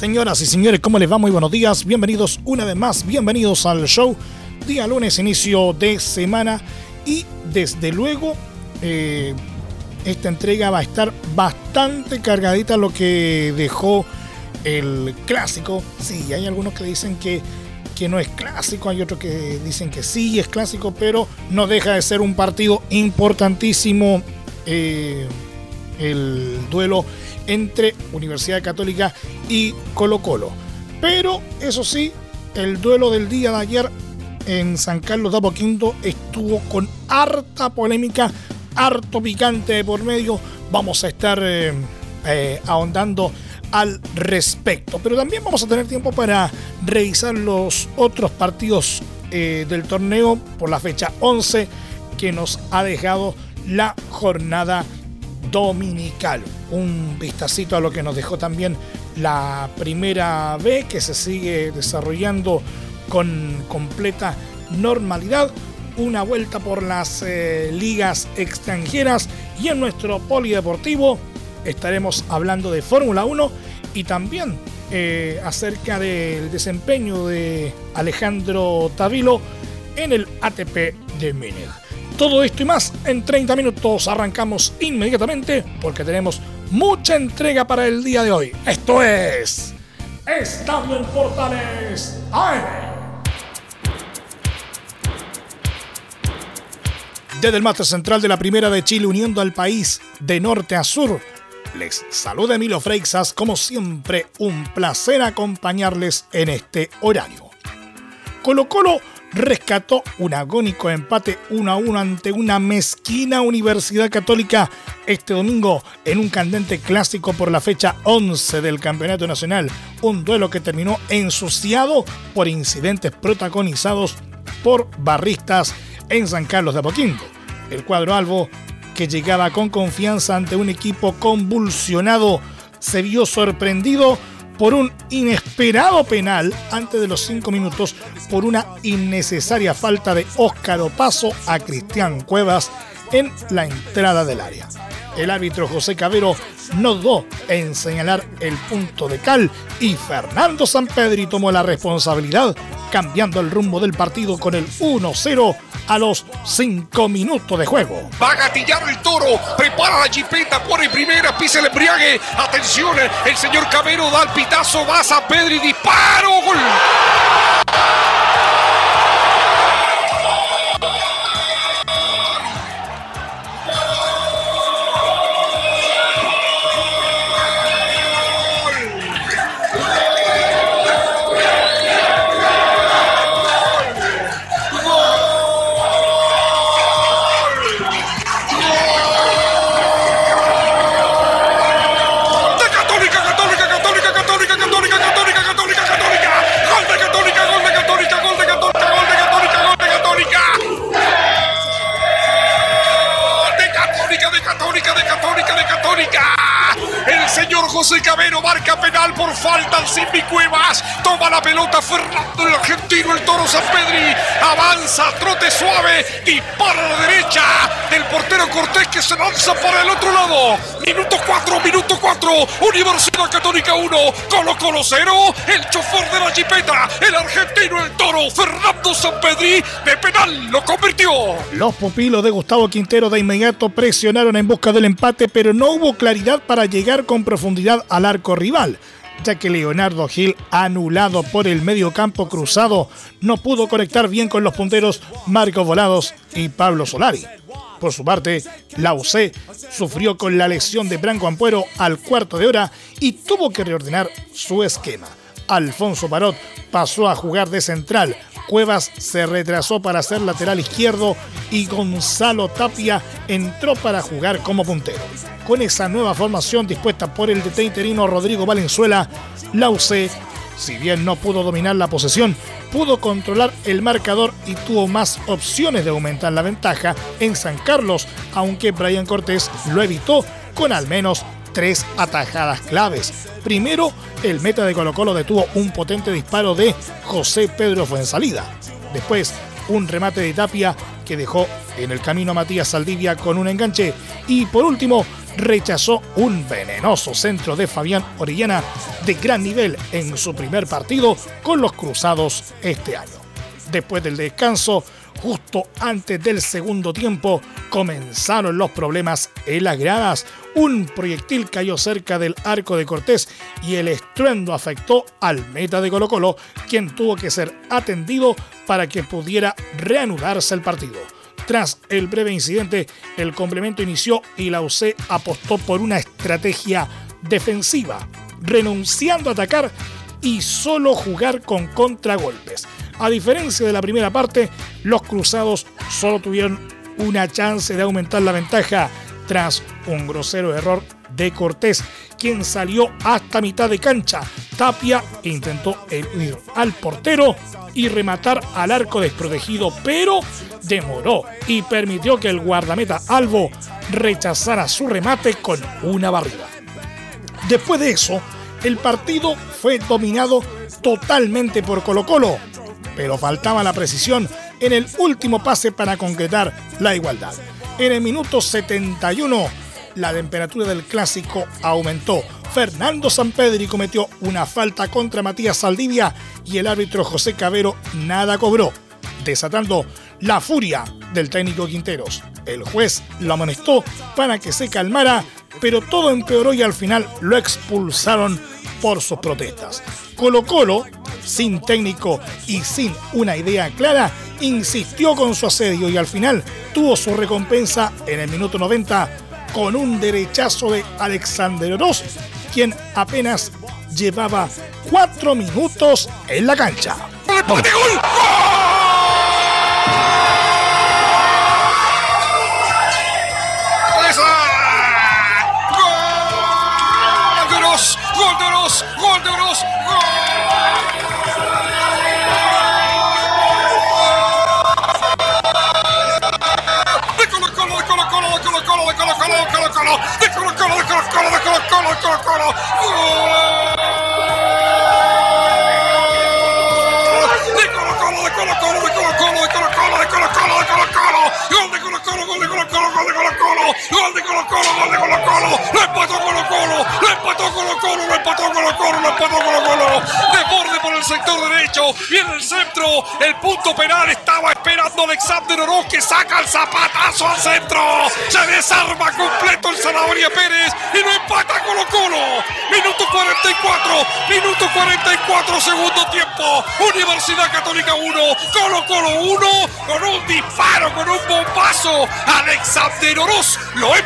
Señoras y señores, ¿cómo les va? Muy buenos días. Bienvenidos una vez más. Bienvenidos al show. Día lunes, inicio de semana. Y desde luego, eh, esta entrega va a estar bastante cargadita lo que dejó el clásico. Sí, hay algunos que dicen que, que no es clásico, hay otros que dicen que sí es clásico, pero no deja de ser un partido importantísimo. Eh, el duelo entre Universidad Católica y Colo Colo. Pero eso sí, el duelo del día de ayer en San Carlos de Apoquindo estuvo con harta polémica, harto picante por medio. Vamos a estar eh, eh, ahondando al respecto. Pero también vamos a tener tiempo para revisar los otros partidos eh, del torneo por la fecha 11 que nos ha dejado la jornada dominical. Un vistacito a lo que nos dejó también la primera B que se sigue desarrollando con completa normalidad. Una vuelta por las eh, ligas extranjeras y en nuestro polideportivo estaremos hablando de Fórmula 1 y también eh, acerca del desempeño de Alejandro Tavilo en el ATP de Múnich. Todo esto y más en 30 minutos arrancamos inmediatamente porque tenemos mucha entrega para el día de hoy. Esto es Estadio en Portales AM. Desde el máster central de la Primera de Chile uniendo al país de norte a sur, les saluda Emilio Freixas, como siempre un placer acompañarles en este horario. Colo Colo rescató un agónico empate 1 a 1 ante una mezquina Universidad Católica este domingo en un candente clásico por la fecha 11 del Campeonato Nacional, un duelo que terminó ensuciado por incidentes protagonizados por barristas en San Carlos de Apoquindo. El cuadro albo, que llegaba con confianza ante un equipo convulsionado, se vio sorprendido por un inesperado penal antes de los cinco minutos por una innecesaria falta de Óscar Opaso a Cristian Cuevas en la entrada del área. El árbitro José Cabero no dudó en señalar el punto de cal y Fernando Sampedri tomó la responsabilidad cambiando el rumbo del partido con el 1-0 a los 5 minutos de juego. Va a gatillar el toro, prepara la jipeta, pone primera, pisa el embriague. Atención, el señor Cabero da el pitazo, va a disparo, gol. Marca penal por falta al Simbi Cuevas. Toma la Fernando el argentino, el toro San Pedri. Avanza, trote suave, dispara a la derecha del portero Cortés que se lanza para el otro lado. Minuto 4, minuto 4. Universidad Católica 1, Colo Colo 0. El chofer de la jipeta, el argentino, el toro Fernando San Pedri de penal lo convirtió. Los pupilos de Gustavo Quintero de inmediato presionaron en busca del empate, pero no hubo claridad para llegar con profundidad al arco rival, ya que Leonardo Gil, anulado por el medio campo cruzado, no pudo conectar bien con los punteros Marcos Volados y Pablo Solari. Por su parte, la UC sufrió con la lesión de Branco Ampuero al cuarto de hora y tuvo que reordenar su esquema. Alfonso Parot pasó a jugar de central Cuevas se retrasó para ser lateral izquierdo y Gonzalo Tapia entró para jugar como puntero. Con esa nueva formación dispuesta por el DT Rodrigo Valenzuela, la si bien no pudo dominar la posesión, pudo controlar el marcador y tuvo más opciones de aumentar la ventaja en San Carlos, aunque Brian Cortés lo evitó con al menos tres atajadas claves. Primero, el meta de Colo Colo detuvo un potente disparo de José Pedro Fuensalida. Después, un remate de Tapia que dejó en el camino a Matías Saldivia con un enganche. Y por último, rechazó un venenoso centro de Fabián Orellana de gran nivel en su primer partido con los Cruzados este año. Después del descanso, justo antes del segundo tiempo, comenzaron los problemas en las gradas. Un proyectil cayó cerca del arco de Cortés y el estruendo afectó al meta de Colo Colo, quien tuvo que ser atendido para que pudiera reanudarse el partido. Tras el breve incidente, el complemento inició y la UC apostó por una estrategia defensiva, renunciando a atacar y solo jugar con contragolpes. A diferencia de la primera parte, los cruzados solo tuvieron una chance de aumentar la ventaja tras un grosero error de Cortés, quien salió hasta mitad de cancha. Tapia intentó eludir al portero y rematar al arco desprotegido, pero demoró y permitió que el guardameta Albo rechazara su remate con una barrida. Después de eso, el partido fue dominado totalmente por Colo Colo, pero faltaba la precisión en el último pase para concretar la igualdad. En el minuto 71, la temperatura del clásico aumentó. Fernando Sampedri cometió una falta contra Matías Saldivia y el árbitro José Cabero nada cobró, desatando la furia del técnico Quinteros. El juez lo amonestó para que se calmara, pero todo empeoró y al final lo expulsaron por sus protestas. Colo Colo, sin técnico y sin una idea clara, insistió con su asedio y al final tuvo su recompensa en el minuto 90 con un derechazo de Alexander Oroz, quien apenas llevaba cuatro minutos en la cancha. ¡Gol! ¡Gol de gol de Colo Colo, gol de Colo Colo, lo empató Colo Colo, lo empató Colo Colo, lo empató Colo Colo, lo empató Colo Colo, de borde por el sector derecho, viene el centro, el punto penal estaba esperando Alexander Oroz que saca el zapatazo al centro, se desarma completo el Zanahoria Pérez y lo empata Colo Colo, minuto 44, minuto 44, segundo tiempo, Universidad Católica 1, Colo Colo 1, con un disparo, con un bombazo, Alexander Oroz lo.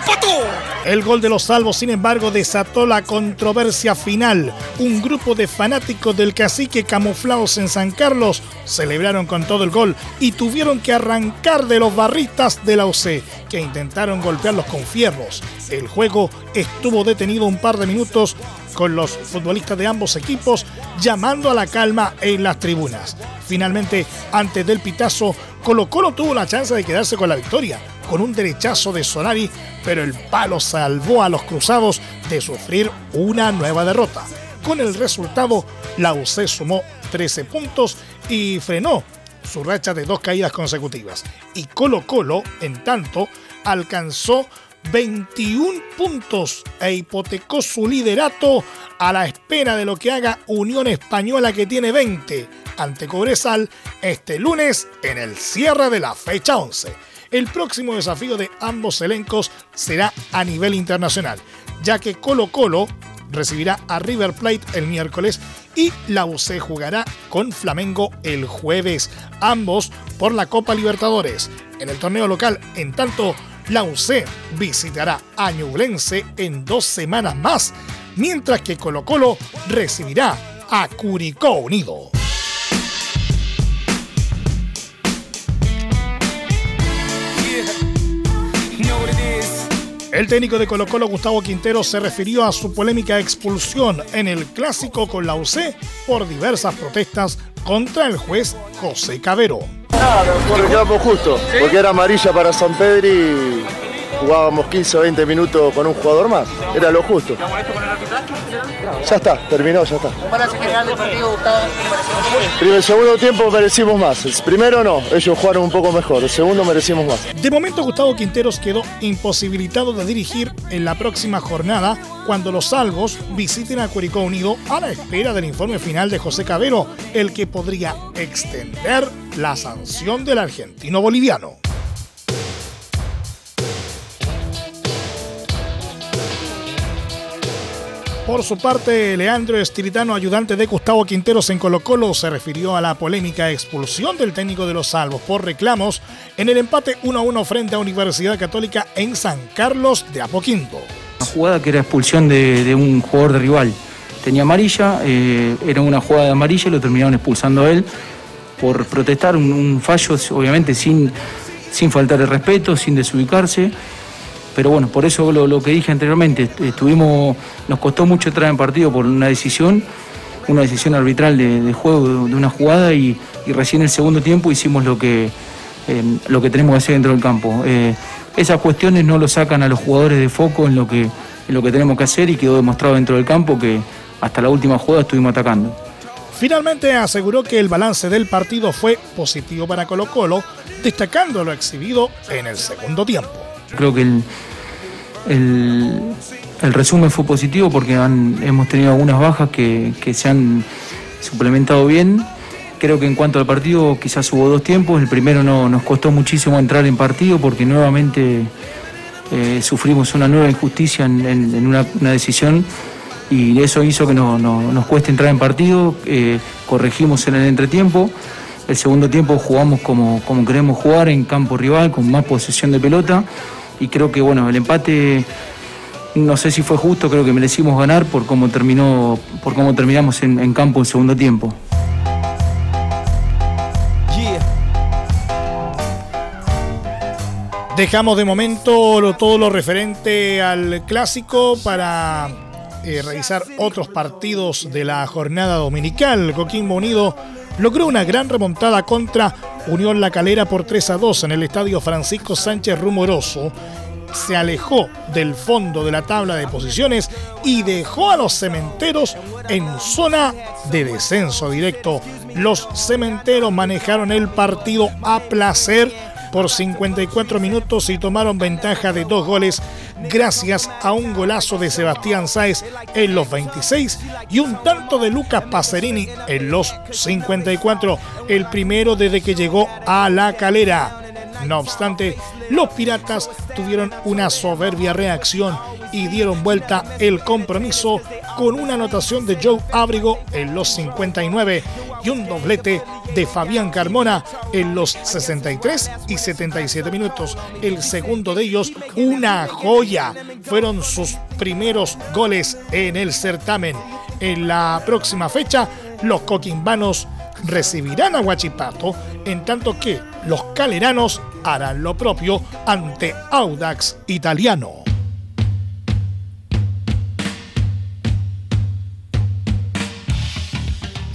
El gol de los salvos, sin embargo, desató la controversia final. Un grupo de fanáticos del cacique camuflados en San Carlos celebraron con todo el gol y tuvieron que arrancar de los barristas de la UC, que intentaron golpearlos con fierros. El juego estuvo detenido un par de minutos con los futbolistas de ambos equipos llamando a la calma en las tribunas. Finalmente, antes del pitazo, Colo Colo tuvo la chance de quedarse con la victoria con un derechazo de Solari, pero el palo salvó a los cruzados de sufrir una nueva derrota. Con el resultado, la UC sumó 13 puntos y frenó su racha de dos caídas consecutivas. Y Colo Colo, en tanto, alcanzó 21 puntos e hipotecó su liderato a la espera de lo que haga Unión Española que tiene 20 ante Cobresal este lunes en el cierre de la fecha 11. El próximo desafío de ambos elencos será a nivel internacional, ya que Colo Colo recibirá a River Plate el miércoles y la UC jugará con Flamengo el jueves, ambos por la Copa Libertadores. En el torneo local, en tanto, la UC visitará a Ñublense en dos semanas más, mientras que Colo Colo recibirá a Curicó Unido. El técnico de Colo Colo, Gustavo Quintero, se refirió a su polémica expulsión en el clásico con la UC por diversas protestas contra el juez José Cabero porque quedamos justo, porque era amarilla para San Pedro y jugábamos 15 o 20 minutos con un jugador más. Era lo justo. Ya está, terminó, ya está. Gustavo? el segundo tiempo merecimos más. El primero no, ellos jugaron un poco mejor. El segundo merecimos más. De momento, Gustavo Quinteros quedó imposibilitado de dirigir en la próxima jornada cuando los salvos visiten a Curicó Unido a la espera del informe final de José Cabero, el que podría extender la sanción del argentino boliviano. Por su parte, Leandro Estiritano, ayudante de Gustavo Quinteros en Colo Colo, se refirió a la polémica expulsión del técnico de los Salvos por reclamos en el empate 1-1 frente a Universidad Católica en San Carlos de Apoquinto. Una jugada que era expulsión de, un jugador de rival. Tenía amarilla, eh, era una jugada de amarilla y lo terminaron expulsando a él por protestar un, fallo, obviamente sin, sin faltar el respeto, sin desubicarse pero bueno, por eso lo, que dije anteriormente, estuvimos, nos costó mucho entrar en partido por una decisión, una decisión arbitral de, juego de, una jugada y, recién en el segundo tiempo hicimos lo que, em, lo que tenemos que hacer dentro del campo. Eh, esas cuestiones no lo sacan a los jugadores de foco en lo, que, en lo que tenemos que hacer y quedó demostrado dentro del campo que hasta la última jugada estuvimos atacando. Finalmente aseguró que el balance del partido fue positivo para Colo Colo, destacando lo exhibido en el segundo tiempo. Creo que el, resumen fue positivo porque hemos tenido algunas bajas que, se han suplementado bien. Creo que en cuanto al partido quizás hubo dos tiempos. El primero no, nos costó muchísimo entrar en partido porque nuevamente eh, sufrimos una nueva injusticia en, una, decisión y eso hizo que no, nos cueste entrar en partido. Eh, corregimos en el entretiempo. El segundo tiempo jugamos como, como queremos jugar en campo rival, con más posesión de pelota y creo que bueno, el empate no sé si fue justo, creo que merecimos ganar por cómo terminó, por cómo terminamos en, campo el segundo tiempo. Dejamos de momento todo lo referente al clásico para eh, revisar otros partidos de la jornada dominical. Coquimbo Unido logró una gran remontada contra Unión La Calera por 3 a 2 en el estadio Francisco Sánchez Rumoroso. Se alejó del fondo de la tabla de posiciones y dejó a los cementeros en zona de descenso directo. Los cementeros manejaron el partido a placer por 54 minutos y tomaron ventaja de dos goles gracias a un golazo de Sebastián Sáez en los 26 y un tanto de Lucas Pacerini en los 54, el primero desde que llegó a la calera. No obstante, los piratas tuvieron una soberbia reacción y dieron vuelta el compromiso con una anotación de Joe Abrigo en los 59 y un doblete de Fabián Carmona en los 63 y 77 minutos. El segundo de ellos, una joya. Fueron sus primeros goles en el certamen. En la próxima fecha, los coquimbanos recibirán a Huachipato, en tanto que los caleranos harán lo propio ante Audax Italiano.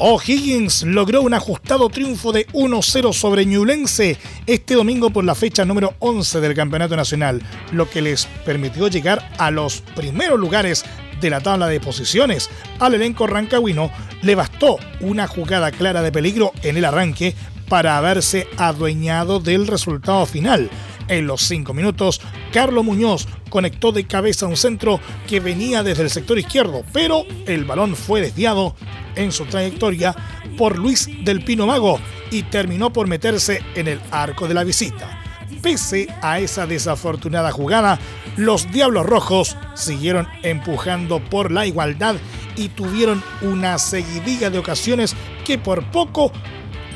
O'Higgins logró un ajustado triunfo de 1-0 sobre Ñulense este domingo por la fecha número 11 del Campeonato Nacional, lo que les permitió llegar a los primeros lugares de la tabla de posiciones. Al elenco rancagüino le bastó una jugada clara de peligro en el arranque para haberse adueñado del resultado final. En los cinco minutos, Carlos Muñoz conectó de cabeza un centro que venía desde el sector izquierdo, pero el balón fue desviado en su trayectoria por Luis del Pino Mago y terminó por meterse en el arco de la visita. Pese a esa desafortunada jugada, los Diablos Rojos siguieron empujando por la igualdad y tuvieron una seguidilla de ocasiones que por poco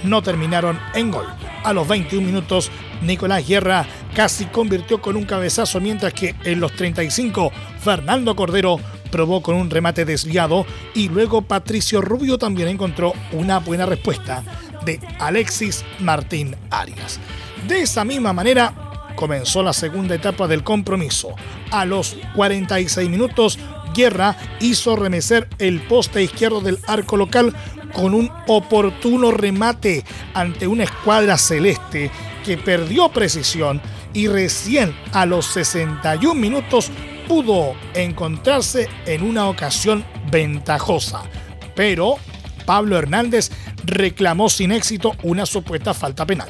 no terminaron en gol. A los 21 minutos, Nicolás Guerra casi convirtió con un cabezazo, mientras que en los 35, Fernando Cordero probó con un remate desviado y luego Patricio Rubio también encontró una buena respuesta de Alexis Martín Arias. De esa misma manera, comenzó la segunda etapa del compromiso. A los 46 minutos, Guerra hizo remecer el poste izquierdo del arco local con un oportuno remate ante una escuadra celeste que perdió precisión y recién a los 61 minutos pudo encontrarse en una ocasión ventajosa. Pero Pablo Hernández reclamó sin éxito una supuesta falta penal.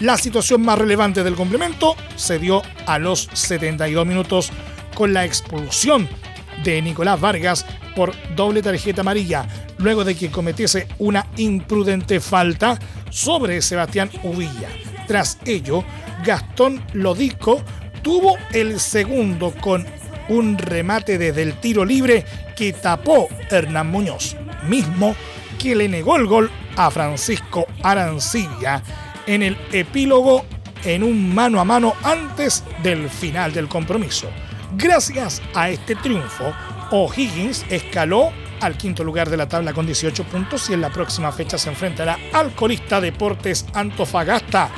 La situación más relevante del complemento se dio a los 72 minutos con la expulsión de Nicolás Vargas por doble tarjeta amarilla, luego de que cometiese una imprudente falta sobre Sebastián Uvilla. Tras ello, Gastón Lodico tuvo el segundo con un remate desde el tiro libre que tapó Hernán Muñoz, mismo que le negó el gol a Francisco Arancibia en el epílogo en un mano a mano antes del final del compromiso. Gracias a este triunfo, O'Higgins escaló al quinto lugar de la tabla con 18 puntos y en la próxima fecha se enfrentará al colista Deportes Antofagasta.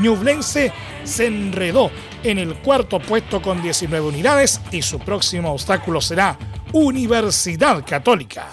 Ñublense se enredó en el cuarto puesto con 19 unidades y su próximo obstáculo será Universidad Católica.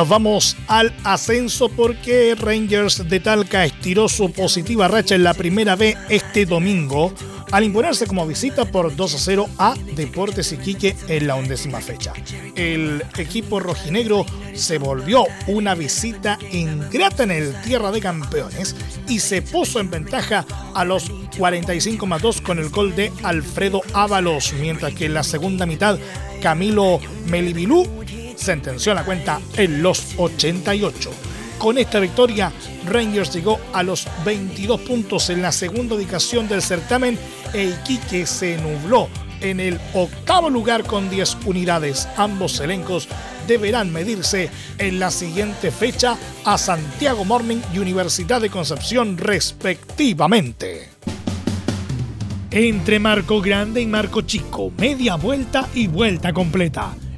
Nos vamos al ascenso porque Rangers de Talca estiró su positiva racha en la primera B este domingo al imponerse como visita por 2 a 0 a Deportes Iquique en la undécima fecha. El equipo rojinegro se volvió una visita ingrata en el Tierra de Campeones y se puso en ventaja a los 45 más 2 con el gol de Alfredo Ábalos, mientras que en la segunda mitad Camilo Melibilú sentenció la cuenta en los 88. Con esta victoria, Rangers llegó a los 22 puntos en la segunda ubicación del certamen e Iquique se nubló en el octavo lugar con 10 unidades. Ambos elencos deberán medirse en la siguiente fecha a Santiago Morning y Universidad de Concepción respectivamente. Entre Marco Grande y Marco Chico, media vuelta y vuelta completa.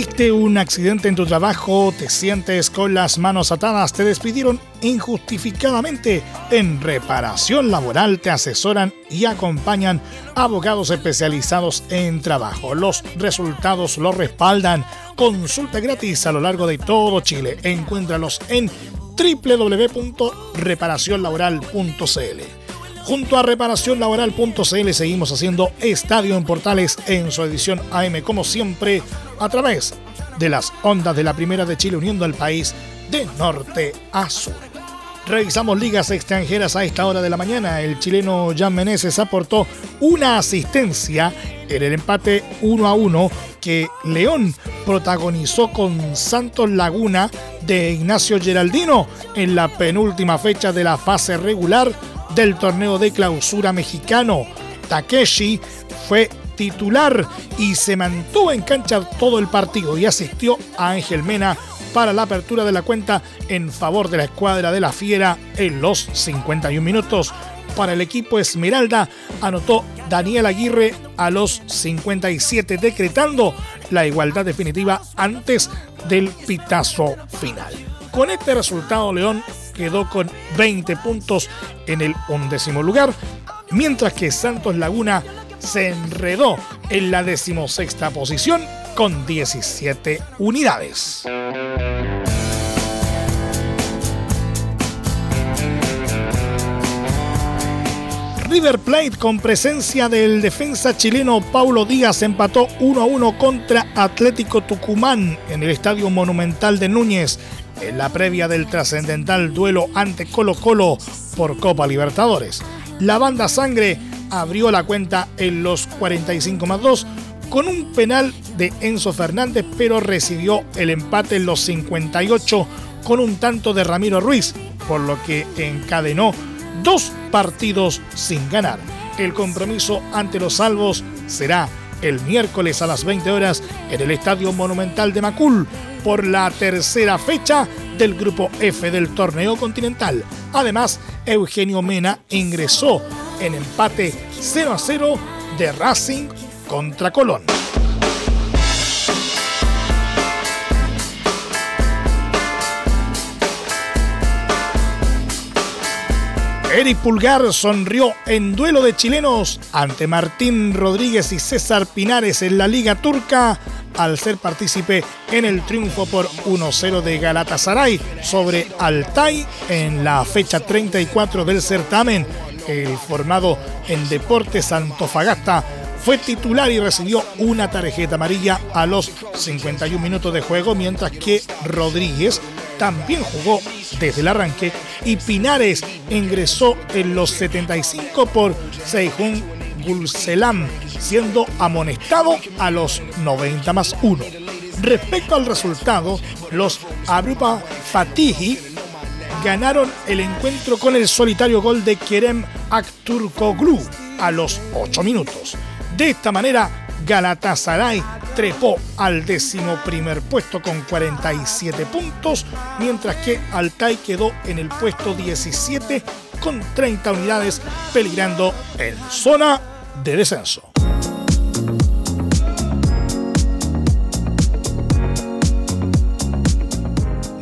Tuviste un accidente en tu trabajo, te sientes con las manos atadas, te despidieron injustificadamente. En reparación laboral te asesoran y acompañan abogados especializados en trabajo. Los resultados lo respaldan. Consulta gratis a lo largo de todo Chile. Encuéntralos en www.reparacionlaboral.cl. Junto a reparacionlaboral.cl seguimos haciendo Estadio en Portales en su edición AM como siempre a través de las ondas de la Primera de Chile uniendo al país de norte a sur. Revisamos ligas extranjeras a esta hora de la mañana. El chileno Jan Meneses aportó una asistencia en el empate 1 a 1 que León protagonizó con Santos Laguna de Ignacio Geraldino en la penúltima fecha de la fase regular del torneo de clausura mexicano. Takeshi fue titular y se mantuvo en cancha todo el partido y asistió a Ángel Mena para la apertura de la cuenta en favor de la escuadra de la Fiera en los 51 minutos. Para el equipo Esmeralda anotó Daniel Aguirre a los 57 decretando la igualdad definitiva antes del pitazo final. Con este resultado León quedó con 20 puntos en el undécimo lugar, mientras que Santos Laguna se enredó en la decimosexta posición con 17 unidades. River Plate con presencia del defensa chileno Paulo Díaz empató 1 a 1 contra Atlético Tucumán en el Estadio Monumental de Núñez en la previa del trascendental duelo ante Colo Colo por Copa Libertadores. La banda Sangre abrió la cuenta en los 45 más 2 con un penal de Enzo Fernández, pero recibió el empate en los 58 con un tanto de Ramiro Ruiz, por lo que encadenó dos partidos sin ganar. El compromiso ante los salvos será el miércoles a las 20 horas en el Estadio Monumental de Macul por la tercera fecha del grupo F del torneo continental. Además, Eugenio Mena ingresó en empate 0 a 0 de Racing contra Colón. Eric Pulgar sonrió en duelo de chilenos ante Martín Rodríguez y César Pinares en la Liga Turca al ser partícipe en el triunfo por 1-0 de Galatasaray sobre Altay en la fecha 34 del certamen. El formado en Deportes Antofagasta fue titular y recibió una tarjeta amarilla a los 51 minutos de juego, mientras que Rodríguez también jugó desde el arranque y Pinares ingresó en los 75 por Seijun Gulselam, siendo amonestado a los 90 más 1. Respecto al resultado, los Abrupa Fatihi ganaron el encuentro con el solitario gol de Kerem Akturkoglu a los 8 minutos. De esta manera, Galatasaray trepó al décimo primer puesto con 47 puntos, mientras que Altay quedó en el puesto 17 con 30 unidades, peligrando en zona de descenso.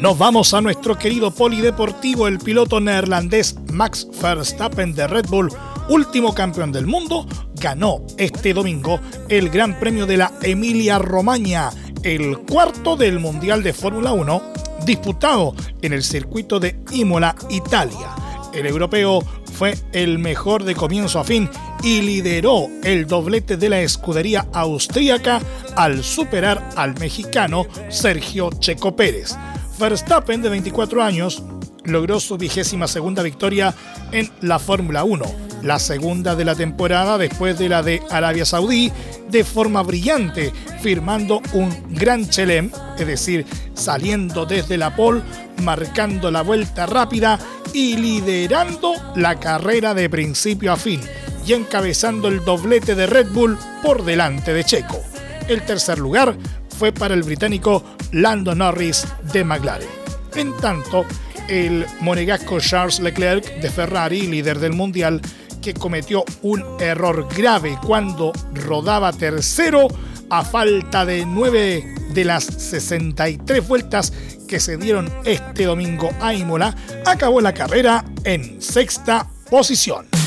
Nos vamos a nuestro querido polideportivo, el piloto neerlandés Max Verstappen de Red Bull, último campeón del mundo, ganó este domingo el Gran Premio de la Emilia Romagna, el cuarto del Mundial de Fórmula 1, disputado en el circuito de Imola, Italia. El europeo fue el mejor de comienzo a fin y lideró el doblete de la escudería austríaca al superar al mexicano Sergio Checo Pérez. Verstappen, de 24 años, logró su vigésima segunda victoria en la Fórmula 1, la segunda de la temporada después de la de Arabia Saudí, de forma brillante, firmando un gran chelem, es decir, saliendo desde la pole, marcando la vuelta rápida y liderando la carrera de principio a fin y encabezando el doblete de Red Bull por delante de Checo. El tercer lugar fue para el británico Lando Norris de McLaren. En tanto, el monegasco Charles Leclerc de Ferrari, líder del mundial, que cometió un error grave cuando rodaba tercero a falta de nueve de las 63 vueltas que se dieron este domingo a Imola, acabó la carrera en sexta posición.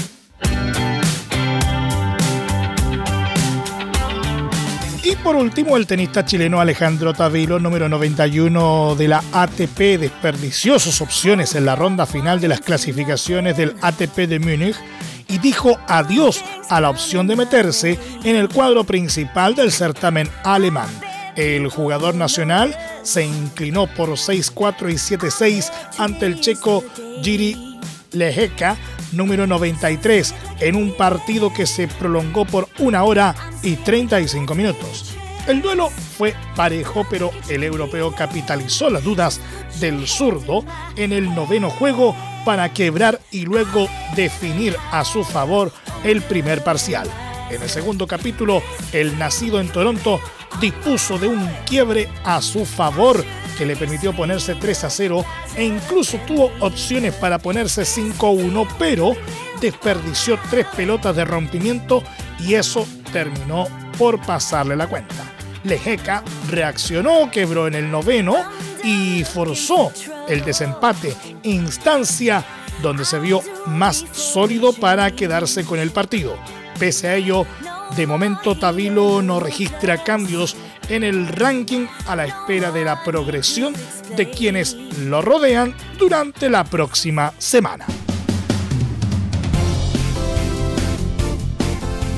Y por último, el tenista chileno Alejandro Tavilo, número 91 de la ATP, desperdició sus opciones en la ronda final de las clasificaciones del ATP de Múnich y dijo adiós a la opción de meterse en el cuadro principal del certamen alemán. El jugador nacional se inclinó por 6-4 y 7-6 ante el checo Giri Lejeka número 93 en un partido que se prolongó por una hora y 35 minutos. El duelo fue parejo, pero el europeo capitalizó las dudas del zurdo en el noveno juego para quebrar y luego definir a su favor el primer parcial. En el segundo capítulo, el nacido en Toronto dispuso de un quiebre a su favor que le permitió ponerse 3 a 0 e incluso tuvo opciones para ponerse 5 a 1, pero desperdició tres pelotas de rompimiento y eso terminó por pasarle la cuenta. Lejeca reaccionó, quebró en el noveno y forzó el desempate, instancia donde se vio más sólido para quedarse con el partido. Pese a ello, de momento Tabilo no registra cambios en el ranking a la espera de la progresión de quienes lo rodean durante la próxima semana.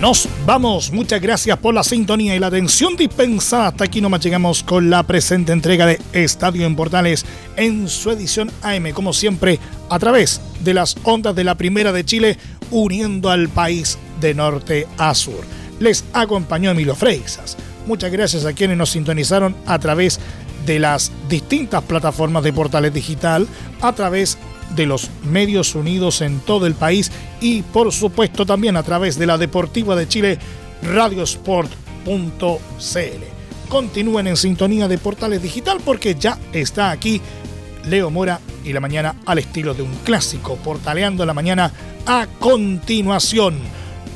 Nos vamos, muchas gracias por la sintonía y la atención dispensada. Hasta aquí nomás llegamos con la presente entrega de Estadio en Portales en su edición AM, como siempre, a través de las ondas de la Primera de Chile, uniendo al país de norte a sur. Les acompañó Emilio Freixas. Muchas gracias a quienes nos sintonizaron a través de las distintas plataformas de Portales Digital, a través de los medios unidos en todo el país y por supuesto también a través de la Deportiva de Chile, radiosport.cl. continúen en sintonía de Portales Digital porque ya está aquí Leo Mora y la mañana al estilo de un clásico, portaleando la mañana a continuación.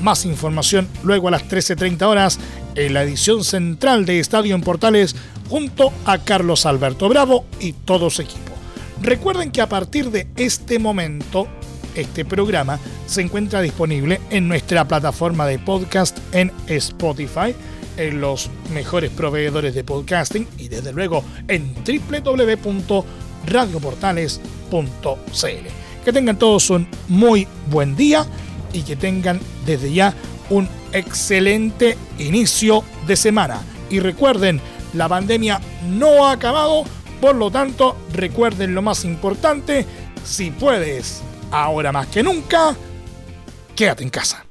Más información luego a las 13.30 horas en la edición central de Estadio en Portales junto a Carlos Alberto Bravo y todo su equipo. Recuerden que a partir de este momento, este programa se encuentra disponible en nuestra plataforma de podcast en Spotify, en los mejores proveedores de podcasting y desde luego en www.radioportales.cl. Que tengan todos un muy buen día y que tengan desde ya un excelente inicio de semana. Y recuerden, la pandemia no ha acabado, por lo tanto, recuerden lo más importante, si puedes, ahora más que nunca, quédate en casa.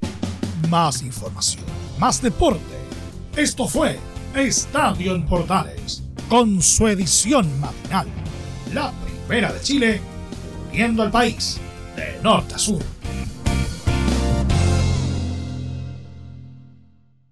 Más información, más deporte. Esto fue Estadio en Portales, con su edición matinal, la primera de Chile, viendo al país de norte a sur.